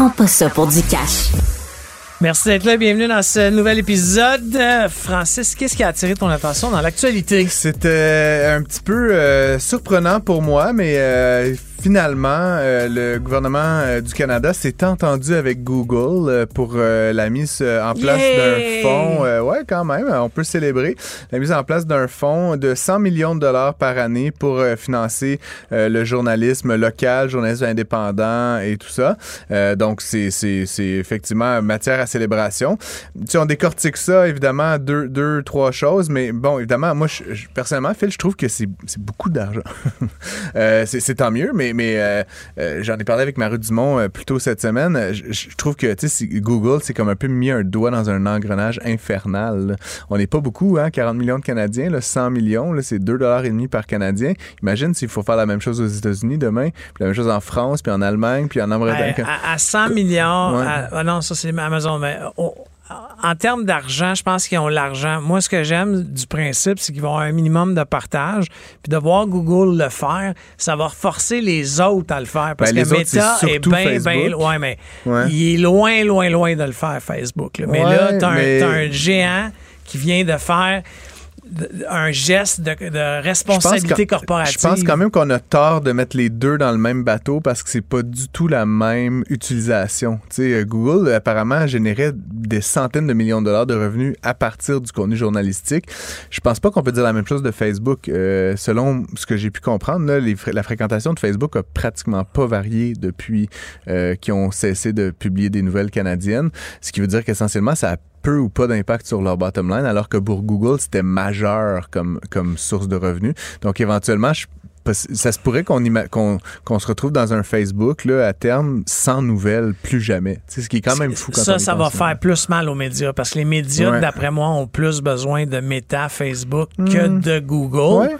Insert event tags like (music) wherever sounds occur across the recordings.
prend pas ça pour du cash. Merci d'être là. Bienvenue dans ce nouvel épisode. Euh, Francis, qu'est-ce qui a attiré ton attention dans l'actualité? C'était un petit peu euh, surprenant pour moi, mais euh, finalement, euh, le gouvernement euh, du Canada s'est entendu avec Google euh, pour la mise en place d'un fonds. ouais, quand même, on peut célébrer la mise en place d'un fonds de 100 millions de dollars par année pour financer le journalisme local, journalisme indépendant et tout ça. Donc, c'est c'est- c'est effectivement matière à célébration. Tu on décortique ça, évidemment, deux, deux trois choses, mais bon, évidemment, moi, je, je- personnellement, Phil, je trouve que c'est c'est beaucoup d'argent. (laughs) C'est tant mieux, mais, mais euh, euh, j'en ai parlé avec Marie Dumont euh, plus tôt cette semaine. Je, je trouve que, Google, c'est comme un peu mis un doigt dans un engrenage infernal. là. On n'est pas beaucoup, hein, 40 millions de Canadiens, là, 100 millions, c'est 2,5 par Canadien. Imagine s'il faut faire la même chose aux États-Unis demain, puis la même chose en France, puis en Allemagne, puis en Amérique. À, à- à 100 millions. Ouais. à- ah non, ça, c'est Amazon. Mais au- en termes d'argent, je pense qu'ils ont l'argent. Moi, ce que j'aime du principe, c'est qu'ils vont avoir un minimum de partage. Puis de voir Google le faire, ça va forcer les autres à le faire. Parce Ben, que autres, Meta c'est est bien, bien. Ouais, mais Ouais. il est loin, loin, loin de le faire, Facebook. là. Mais Ouais, là, t'as un, mais- t'as un géant qui vient de faire un geste de, de responsabilité Je corporative. Je pense quand même qu'on a tort de mettre les deux dans le même bateau parce que c'est pas du tout la même utilisation. Tu sais, euh, Google apparemment générait des centaines de millions de dollars de revenus à partir du contenu journalistique. Je pense pas qu'on peut dire la même chose de Facebook. Euh, selon ce que j'ai pu comprendre, là, les fré- la fréquentation de Facebook a pratiquement pas varié depuis euh, qu'ils ont cessé de publier des nouvelles canadiennes, ce qui veut dire qu'essentiellement ça a peu ou pas d'impact sur leur bottom line, alors que pour Google, c'était majeur comme, comme source de revenus. Donc, éventuellement, je- ça se pourrait qu'on se retrouve dans un Facebook là, à terme sans nouvelles plus jamais. Sais, ce qui est quand même fou quand ça, ça va faire plus mal aux médias parce que les médias, Ouais. d'après moi, ont plus besoin de Meta, Facebook que de Google. Ouais.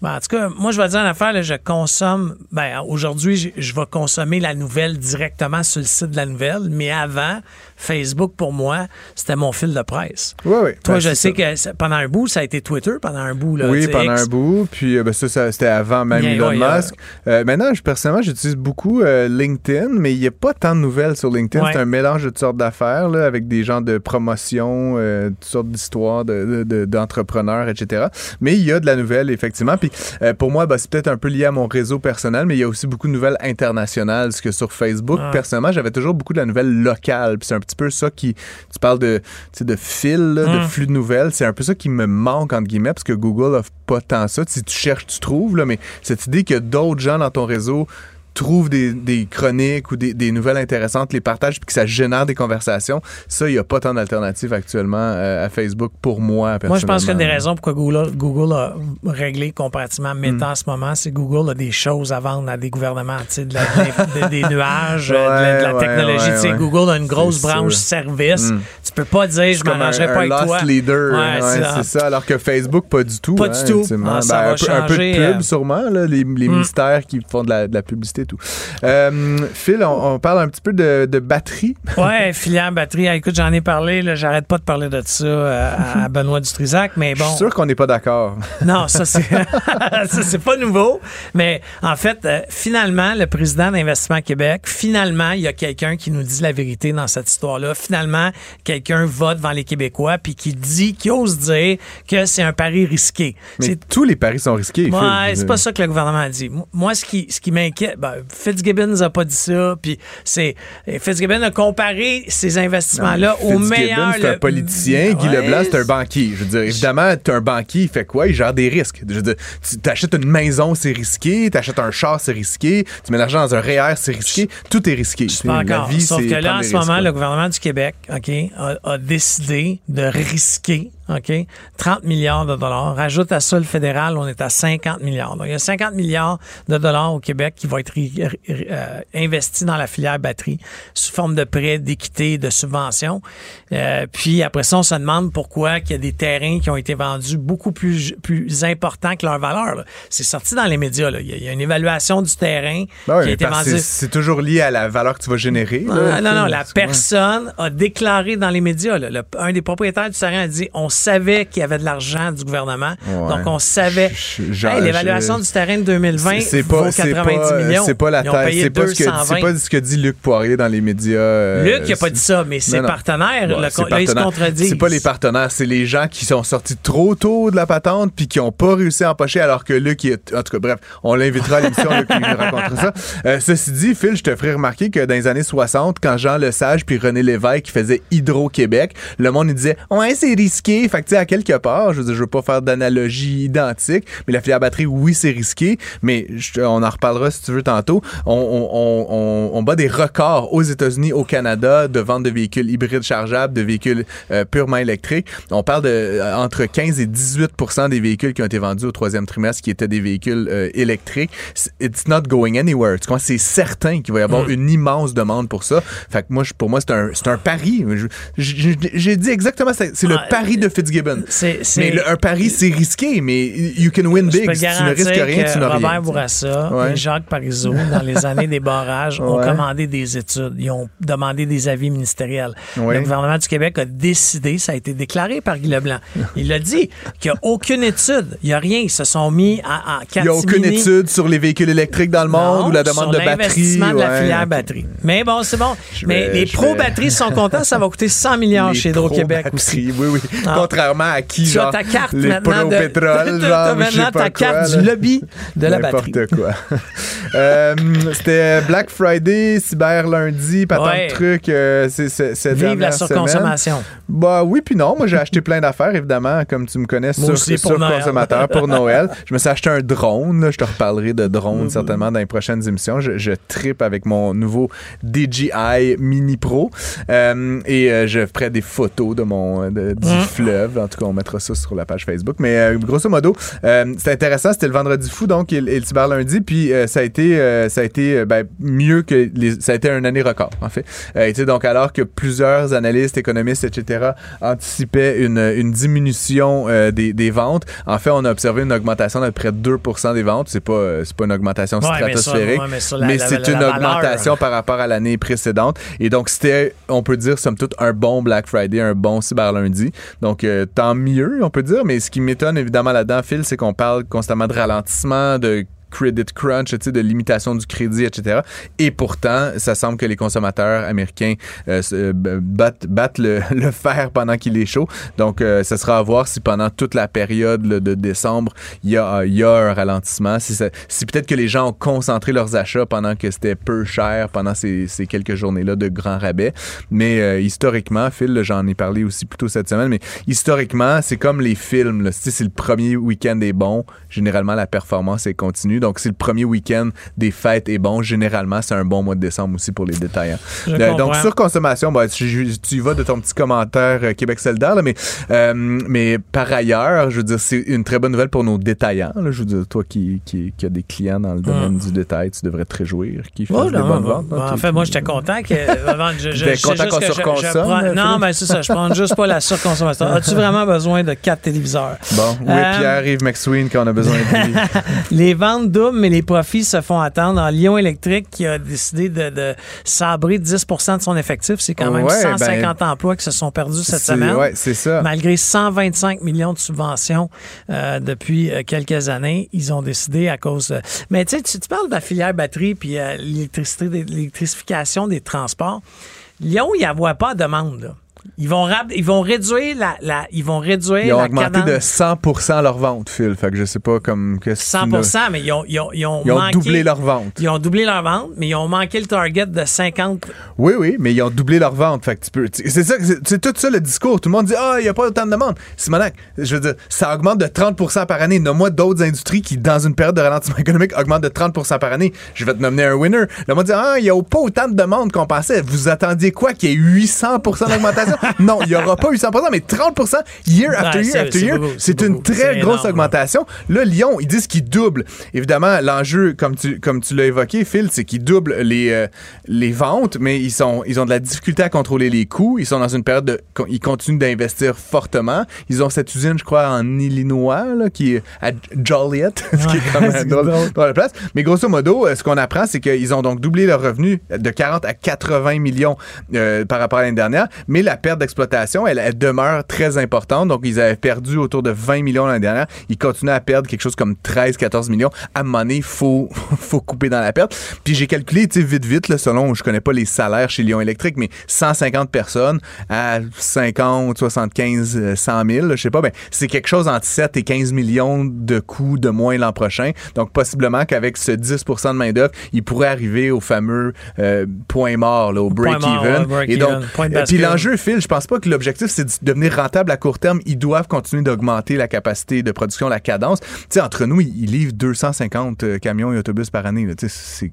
Ben, en tout cas, moi, je vais dire une affaire, là, je consomme. Ben, aujourd'hui, je, je vais consommer la nouvelle directement sur le site de la nouvelle, mais avant, Facebook, pour moi, c'était mon fil de presse. Ouais, ouais. Toi, Ben, je sais ça. que pendant un bout, ça a été Twitter, pendant un bout. Là, Oui, pendant X. un bout. Puis euh, ben, ça, ça, c'était avant même Elon Musk. Euh, maintenant, je, personnellement, j'utilise beaucoup euh, LinkedIn, mais il n'y a pas tant de nouvelles sur LinkedIn. Ouais. C'est un mélange de toutes sortes d'affaires, là, avec des gens de promotion, euh, toutes sortes d'histoires de- de- de- d'entrepreneurs, etc. Mais il y a de la nouvelle, effectivement. Puis pour moi, ben, c'est peut-être un peu lié à mon réseau personnel, mais il y a aussi beaucoup de nouvelles internationales. Ce que sur Facebook, Ah. personnellement, j'avais toujours beaucoup de la nouvelle locale. Puis c'est un petit peu ça qui. Tu parles de, de fil, là, de Mm. flux de nouvelles. C'est un peu ça qui me manque, entre guillemets, parce que Google offre pas tant ça. Si tu cherches, tu trouves, là, mais cette idée que d'autres gens dans ton réseau trouvent des, des chroniques ou des, des nouvelles intéressantes, les partagent, puis que ça génère des conversations, ça, il n'y a pas tant d'alternatives actuellement euh, à Facebook pour moi, Moi, je pense qu'une des raisons pourquoi Google, Google a réglé comparativement à Meta en ce moment, c'est que Google a des choses à vendre à des gouvernements, de la- des, (laughs) nuages, de la, de la Ouais, technologie. ouais, ouais. Google a une grosse branche sûr. service. Mm. Tu peux pas dire, je m'arrangerai pas un avec lost toi. leader. C'est ça. Alors que Facebook, pas du tout. Pas hein, du tout. effectivement. Ah, ça Ben, va un, peu, un peu changer, de pub, euh, sûrement, là, les, les Mm. ministères qui font de la, de la publicité et tout. Euh, Phil, on, on parle un petit peu de, de batterie. (laughs) Ouais, filière batterie. Ah, écoute, j'en ai parlé. là, J'arrête pas de parler de ça euh, à Benoît Dutrisac, mais Je bon. suis sûr qu'on n'est pas d'accord. (laughs) Non, ça c'est (laughs) ça c'est pas nouveau, mais en fait euh, finalement le président d'Investissement Québec, finalement il y a quelqu'un qui nous dit la vérité dans cette histoire-là. Finalement, quelqu'un va devant les Québécois puis qui dit qui ose dire que c'est un pari risqué. Mais C'est tous les paris sont risqués. Phil. Ouais, c'est pas ça que le gouvernement a dit. Moi, ce qui, ce qui m'inquiète, ben, Fitzgibbon nous a pas dit ça, puis c'est Fitzgibbon a comparé ces investissements-là au Fitzgibbon, meilleur. c'est un le- politicien. Guy Ouais, Leblanc, c'est un banquier. Je veux dire, évidemment, t'es un banquier, il fait quoi? Il gère des risques. Je veux dire, tu t'achètes une maison, c'est risqué. T'achètes un char, c'est risqué. Tu mets l'argent dans un REER, c'est risqué. Tout est risqué. Je pas d'accord. Sauf c'est que là, en ce moment, risques, le gouvernement du Québec, OK, a, a décidé de risquer OK? 30 milliards de dollars. Rajoute à ça le fédéral, on est à 50 milliards. Donc, il y a 50 milliards de dollars au Québec qui vont être euh, investis dans la filière batterie sous forme de prêts, d'équité, de subventions. Euh, puis après ça, on se demande pourquoi il y a des terrains qui ont été vendus beaucoup plus, plus importants que leur valeur. C'est sorti dans les médias. Là. Il, y a, une évaluation du terrain ben qui a été vendue. C'est toujours lié à la valeur que tu vas générer. Ah, non, non, la personne a déclaré dans les médias, un des propriétaires du terrain a dit on savait qu'il y avait de l'argent du gouvernement. Donc, on savait. L'évaluation du terrain de 2020 c'est pas, vaut 90 millions. C'est pas la taille. C'est pas, ce pas ce que dit Luc Poirier dans les médias. Euh, Luc n'a pas dit ça, mais ses partenaires, là, ils se contredisent. C'est pas les partenaires, c'est les gens qui sont sortis trop tôt de la patente puis qui n'ont pas réussi à empocher alors que Luc, est, en tout cas, bref, on l'invitera à l'émission, Luc, il nous racontera ça. Euh, ceci dit, Phil, je te ferai remarquer que dans les années 60, quand Jean Lesage puis René Lévesque faisaient Hydro-Québec, le monde il disait Ouais, c'est risqué. Fait que, tu sais, à quelque part, je veux dire, je veux pas faire d'analogie identique, mais la filière batterie, oui, c'est risqué, mais on en reparlera si tu veux tantôt. On, on, on, on bat des records aux États-Unis, au Canada, de vente de véhicules hybrides chargeables, de véhicules euh, purement électriques. On parle de euh, entre 15 et 18% des véhicules qui ont été vendus au troisième trimestre qui étaient des véhicules euh, électriques. It's not going anywhere. Tu vois, c'est certain qu'il va y avoir mm. une immense demande pour ça. Fait que moi, pour moi, c'est un, un pari. J'ai dit exactement, c'est le ah, pari de Fitzgibbon. Mais un pari, c'est risqué, mais you can win big. Si tu ne risques rien, tu n'as rien. Robert Bourassa et Jacques Parizeau, dans les années des barrages, ont commandé des études. Ils ont demandé des avis ministériels. Le gouvernement du Québec a décidé, ça a été déclaré par Guy Leblanc. Il a dit qu'il n'y a aucune étude, il n'y a rien. Ils se sont mis à, à Il n'y a aucune étude sur les véhicules électriques dans le monde ou la demande de batterie. de la filière batterie. Mais bon, c'est bon. Mais les pro-batteries sont contents, ça va coûter 100 milliards (laughs) chez Hydro-Québec aussi. Oui, oui. Ah. Contrairement à qui, tu genre, as ta carte les maintenant de... pétrole, (laughs) genre, maintenant ta carte du lobby de la batterie. N'importe quoi. (laughs) euh, C'était Black Friday, Cyber lundi, pas tant de trucs. Euh, c'est Vive la surconsommation. Bah oui, puis non. Moi, j'ai acheté plein d'affaires, évidemment, comme tu me connais, sur, sur consommateur pour Noël. (laughs) Je me suis acheté un drone. Je te reparlerai de drone mm-hmm. certainement dans les prochaines émissions. Je, je tripe avec mon nouveau DJI Mini Pro. Euh, et euh, je ferai des photos de mon du mm. fleuve. En tout cas, on mettra ça sur la page Facebook. Mais euh, grosso modo, c'était intéressant. C'était le vendredi fou, donc, et, le cyber lundi. Puis ça a été, ça a été ben, mieux que les, ça a été un année record, en fait. et donc, alors que plusieurs analystes, économistes, etc., anticipaient une, une diminution des, des, ventes, en fait, on a observé une augmentation d'à peu près 2% des ventes. C'est pas, c'est pas une augmentation stratosphérique, mais, c'est une augmentation par rapport à l'année précédente. Et donc, c'était, on peut dire, somme toute, un bon Black Friday, un bon Cyber Lundi. Donc, euh, tant mieux, on peut dire. Mais ce qui m'étonne, évidemment, là-dedans, Phil, c'est qu'on parle constamment de ralentissement, de credit crunch, de limitation du crédit, etc. Et pourtant, ça semble que les consommateurs américains euh, euh, battent, battent le, (laughs) le, fer pendant qu'il est chaud. Donc, euh, ça sera à voir si pendant toute la période de décembre, il y a, y a un ralentissement. Si, si peut-être que les gens ont concentré leurs achats pendant que c'était peu cher pendant ces, ces quelques journées-là de grands rabais. Mais historiquement, Phil, j'en ai parlé aussi plus tôt cette semaine, mais historiquement, c'est comme les films. Si c'est le premier week-end est bon, généralement, la performance est continue. Donc, si le premier week-end des fêtes est bon, généralement, c'est un bon mois de décembre aussi pour les détaillants. Euh, donc, sur consommation, bah, tu, y vas de ton petit commentaire euh, Québec solidaire, mais, euh, mais par ailleurs, je veux dire, c'est une très bonne nouvelle pour nos détaillants. je veux dire, toi qui, qui, qui as des clients dans le domaine du détail, tu devrais te réjouir qu'ils fassent des bonnes ventes. en fait, moi, j'étais content que. (laughs) je, je, content qu'on surconsomme. non, mais c'est ça, je prends juste pas la surconsommation. (laughs) As-tu vraiment besoin de quatre téléviseurs? Bon, oui, Pierre-Yves McSween, quand on a besoin de lui. (laughs) les ventes mais les profits se font attendre. En Lyon Électrique, qui a décidé de, sabrer 10% de son effectif, c'est quand même 150 ben, emplois qui se sont perdus cette semaine. Ouais, c'est ça. Malgré 125 millions de subventions euh, depuis euh, quelques années, ils ont décidé à cause. Mais tu sais, tu parles de la filière batterie puis euh, l'électricité, l'électrification des transports. Lyon, il n'y a pas de demande. Ils vont, ils vont réduire la, la, ils vont réduire Ils ont augmenté de 100% leur vente, Phil. Fait que je sais pas comme que 100 mais ils ont, ils ont, ils ont, ils ont doublé leur vente. Ils ont doublé leur vente, mais ils ont manqué le target de 50. Oui, oui, mais ils ont doublé leur vente. Fait que tu peux. C'est ça, c'est tout ça le discours. Tout le monde dit ah, il y a pas autant de demandes. Simonac, je veux dire, ça augmente de 30 par année. Nomme-moi d'autres industries qui, dans une période de ralentissement (laughs) économique, augmentent de 30% par année. Je vais te nommer un winner. Le monde dit ah, il y a pas autant de demandes qu'on pensait. Vous attendiez quoi qu'il y ait 800 d'augmentation? (laughs) non, il n'y aura pas eu 100 mais 30% year after Ouais, year c'est- after year. C'est une beaucoup. très grosse énorme. augmentation. Là, Lyon, ils disent qu'ils doublent. Évidemment, l'enjeu, comme tu, comme tu l'as évoqué, Phil, c'est qu'ils doublent les, euh, les ventes, mais ils, sont, ils ont de la difficulté à contrôler les coûts. Ils sont dans une période de. Ils continuent d'investir fortement. Ils ont cette usine, je crois, en Illinois, là, qui est à Joliet, (laughs) ce qui est comme (laughs) drôle, drôle. dans la place. Mais grosso modo, euh, ce qu'on apprend, c'est qu'ils ont donc doublé leurs revenus de 40 à 80 millions euh, par rapport à l'année dernière. Mais la perte d'exploitation, elle, elle demeure très importante. Donc, ils avaient perdu autour de 20 millions l'année dernière. Ils continuent à perdre quelque chose comme 13-14 millions. À un moment donné, il faut, (laughs) faut couper dans la perte. Puis j'ai calculé, tu sais, vite, vite, là, selon, je connais pas les salaires chez Lyon Électrique, mais 150 personnes à 50, 75, euh, 100 000, là, je sais pas, ben, c'est quelque chose entre 7 et 15 millions de coûts de moins l'an prochain. Donc, possiblement qu'avec ce 10% de main-d'œuvre, ils pourraient arriver au fameux euh, point mort, là, au break-even. ouais, break et donc, euh, puis l'enjeu, Phil, je pense pas que l'objectif, c'est de devenir rentable à court terme. Ils doivent continuer d'augmenter la capacité de production, la cadence. Tu sais, entre nous, ils, ils livrent 250 euh, camions et autobus par année. là. Tu sais,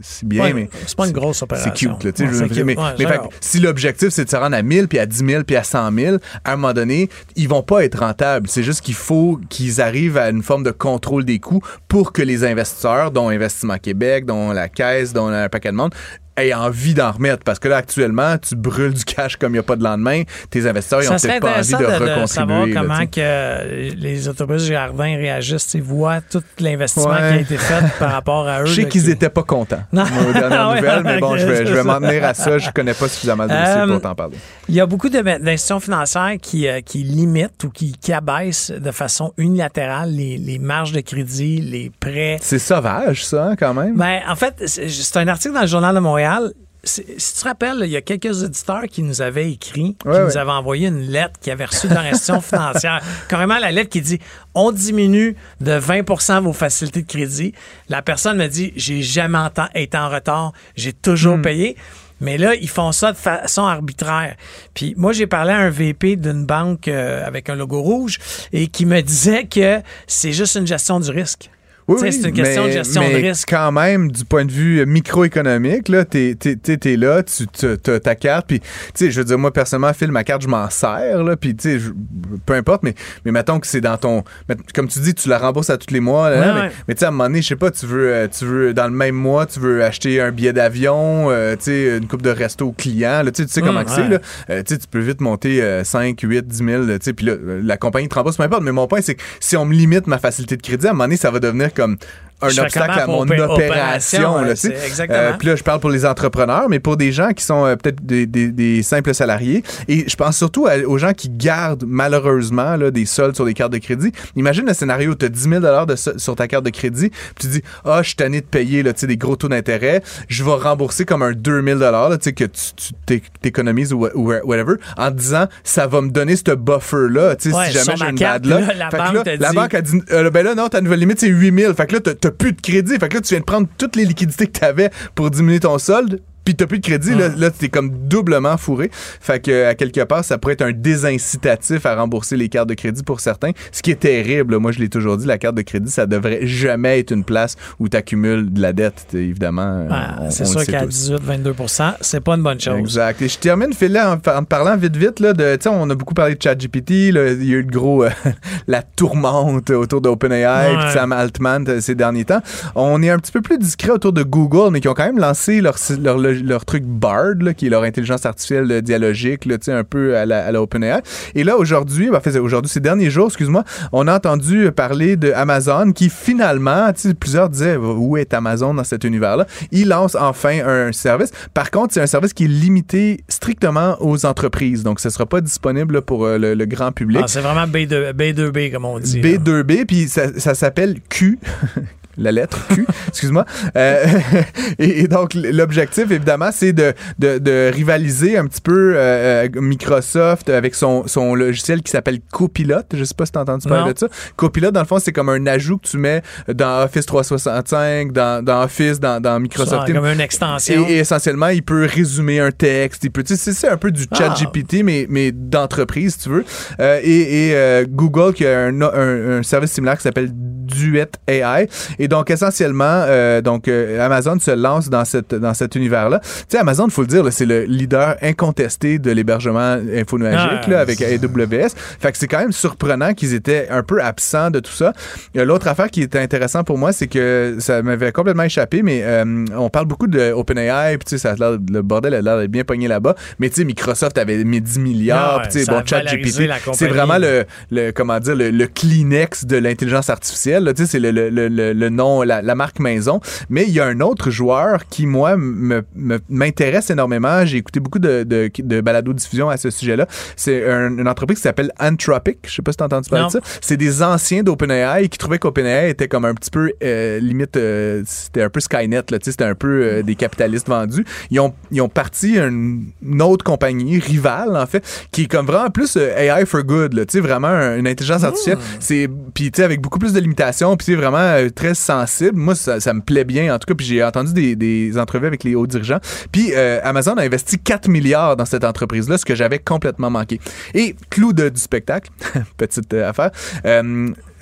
c'est- bien, Ouais, mais c'est pas une grosse c'est opération. cute. Là, tu sais, Ouais, je veux c'est cute. mais, Ouais, mais fait j'adore. que si l'objectif, c'est de se rendre à 1000, puis à 10 000, puis à 100 000, à un moment donné, ils vont pas être rentables. C'est juste qu'il faut qu'ils arrivent à une forme de contrôle des coûts pour que les investisseurs, dont Investissement Québec, dont la Caisse, dont un paquet de monde, aient envie d'en remettre. Parce que là, actuellement, tu brûles du cash comme il n'y a pas de lendemain. Tes investisseurs, ils ont Ça serait peut-être pas envie de, de, de savoir recontribuer. là, comment que les autobus Jardin réagissent, ils voient tout l'investissement Ouais. qui a été fait par rapport à (laughs) eux. Je sais qu'ils qui- étaient pas contents Non. aux dernières (laughs) Ouais, nouvelles, mais bon, je vais, (laughs) m'en tenir à ça. Je connais pas suffisamment le dossier Euh, pour t'en parler. Il y a beaucoup de- d'institutions financières qui, euh, qui limitent ou qui, qui abaissent de façon unilatérale les, les marges de crédit, les prêts. C'est sauvage, ça, hein, quand même. Ben, en fait, c'est un article dans le Journal de Montréal. Si tu te rappelles, il y a quelques auditeurs qui nous avaient écrit, qui nous avaient envoyé une lettre qui avait reçu de leur institution (laughs) financière. Carrément, la lettre qui dit on diminue de 20% vos facilités de crédit. La personne me dit j'ai jamais été en retard, j'ai Hmm. toujours payé. Mais là, ils font ça de façon arbitraire. Puis moi, j'ai parlé à un VP d'une banque euh, avec un logo rouge et qui me disait que c'est juste une gestion du risque. Oui, c'est une question mais- de gestion mais de risque. quand même, du point de vue microéconomique, là, t'es, t'es, t'es- t'es là, tu as ta carte, puis, tu sais, je veux dire, moi, personnellement, Phil, ma carte, je m'en sers, là, puis, tu sais, je- peu importe, mais, mais mettons que c'est dans ton... Comme tu dis, tu la rembourses à tous les mois, là, Ouais, mais, ouais. mais tu sais, à un moment donné, je sais pas, tu veux, euh, tu veux, dans le même mois, tu veux acheter un billet d'avion, euh, tu sais, une coupe de resto client, là, tu sais, Hum, comment que c'est, ouais. là. Euh, tu sais, tu peux vite monter euh, 5, 8, 10 000, tu sais, puis là, la compagnie te rembourse, peu importe, mais mon point, c'est que si on me limite ma facilité de crédit, à un moment donné, ça va devenir comme un obstacle à mon opé- opération. là. Euh, Puis là, je parle pour les entrepreneurs, mais pour des gens qui sont euh, peut-être des, des- des simples salariés. Et je pense surtout à- aux gens qui gardent malheureusement là, des soldes sur des cartes de crédit. Imagine le scénario où tu as 10 000 de sur ta carte de crédit, puis tu dis Ah, je suis tanné de payer là, des gros taux d'intérêt. Je vais rembourser comme un 2 000 là, tu sais, que tu tu t'é- t'économises ou, ou whatever, en disant Ça va me donner ce buffer-là, Ouais, si jamais j'ai une carte, bad là, la que banque là, la dit- banque a dit euh, ben là, non, ta nouvelle limite, c'est 8 000. Fait que là, t'as- plus de crédit. Fait que là, tu viens de prendre toutes les liquidités que t'avais pour diminuer ton solde. Puis t'as plus de crédit, là, là t'es comme doublement fourré. Fait que à quelque part, ça pourrait être un désincitatif à rembourser les cartes de crédit pour certains. Ce qui est terrible, moi je l'ai toujours dit, la carte de crédit, ça devrait jamais être une place où t'accumules de la dette, évidemment. Ah, on- c'est sûr qu'à tous. 18-22 c'est pas une bonne chose. Exact. Et je termine, Phil, en, en parlant vite, vite, là, de, on a beaucoup parlé de ChatGPT, il y a eu le gros, euh, (laughs) la tourmente autour d'OpenAI, Ouais. Sam Altman euh, ces derniers temps. On est un petit peu plus discret autour de Google, mais qui ont quand même lancé leur, leur, leur, truc BARD, là, qui est leur intelligence artificielle euh, dialogique, là, un peu à la, à la OpenAI. Et là, aujourd'hui, ben, en fait, aujourd'hui, ces derniers jours, excuse-moi, on a entendu parler de Amazon qui finalement, plusieurs disaient, où est Amazon dans cet univers-là? Il lance enfin un service. Par contre, c'est un service qui est limité strictement aux entreprises. Donc, ce ne sera pas disponible là, pour euh, le, le grand public. Ah, c'est vraiment B2, B2B, comme on dit. là. B2B, puis ça, ça s'appelle Q. (laughs) La lettre Q, (laughs) excuse-moi. Euh, (laughs) et, et donc, l'objectif, évidemment, c'est de, de, de rivaliser un petit peu euh, euh, Microsoft avec son, son logiciel qui s'appelle Copilot. Je sais pas si tu as entendu parler Non. de ça. Copilot, dans le fond, c'est comme un ajout que tu mets dans Office 365, dans, dans Office, dans, dans Microsoft Ah, comme une extension. Et, et essentiellement, il peut résumer un texte. Il peut, tu sais, c'est- un peu du chat Ah. GPT, mais, mais d'entreprise, si tu veux. Euh, et et, Google, qui a un, un- un service similaire qui s'appelle Duet AI. Et Et donc, essentiellement, euh, donc euh, Amazon se lance dans, cette, dans cet univers-là. Tu sais, Amazon, il faut le dire, c'est le leader incontesté de l'hébergement infonuagique ah, avec AWS. Fait que c'est quand même surprenant qu'ils étaient un peu absents de tout ça. L'autre affaire qui était intéressante pour moi, c'est que ça m'avait complètement échappé, mais euh, on parle beaucoup de OpenAI, puis tu sais, le bordel a l'air bien pogné là-bas. Mais tu sais, Microsoft avait mis 10 milliards, ah tu sais, bon, ChatGPT, c'est vraiment le, le, comment dire, le, Kleenex de l'intelligence artificielle. Tu sais, c'est le, le, le, nom, la, la, marque maison. Mais il y a un autre joueur qui, moi, m'intéresse énormément. J'ai écouté beaucoup de, de, de balado-diffusion à ce sujet-là. C'est une entreprise qui s'appelle Anthropic. Je sais pas si t'as entendu parler de ça. C'est des anciens d'OpenAI qui trouvaient qu'OpenAI était comme un petit peu euh, limite, euh, c'était un peu Skynet, là, c'était un peu euh, des capitalistes vendus. Ils ont, ils ont parti une, autre compagnie, rivale en fait, qui est comme vraiment plus AI for good, là, vraiment une intelligence artificielle. Mmh. C'est puis tu sais avec beaucoup plus de limitations, puis vraiment très sensible. Moi ça, me plaît bien en tout cas, puis j'ai entendu des, des, entrevues avec les hauts dirigeants. Puis Amazon a investi 4 milliards dans cette entreprise là, ce que j'avais complètement manqué. Et clou de, du spectacle, (laughs) petite affaire.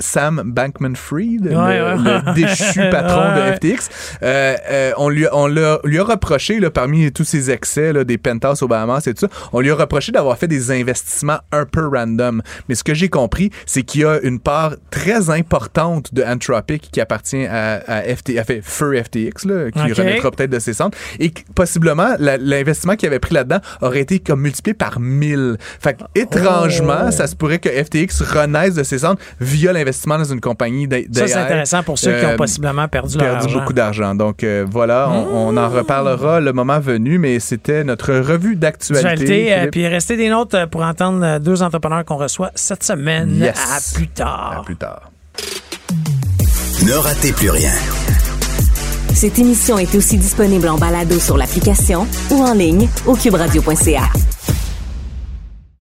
Sam Bankman-Fried, le, déchu (laughs) patron de FTX. Euh, euh, on lui, on lui a reproché, là, parmi tous ses excès là, des penthouses au Bahamas et tout ça, on lui a reproché d'avoir fait des investissements un peu random. Mais ce que j'ai compris, c'est qu'il y a une part très importante de Anthropic qui appartient à, à, FT, à fait, Fur FTX, là, qui remettra peut-être de ses centres, et possiblement l'investissement qu'il avait pris là-dedans aurait été comme multiplié par 1000. Fait étrangement, oh. ça se pourrait que FTX renaisse de ses centres via l'investissement investissement dans une compagnie d'AI. Ça, c'est intéressant pour ceux qui ont euh, possiblement perdu, leur argent. beaucoup d'argent. Donc euh, voilà, on, en mmh. reparlera le moment venu, mais c'était notre revue d'actualité. Euh, puis restez des notes pour entendre deux entrepreneurs qu'on reçoit cette semaine. À plus tard. À plus tard. Ne ratez plus rien. Cette émission est aussi disponible en balado sur l'application ou en ligne au cuberadio.ca.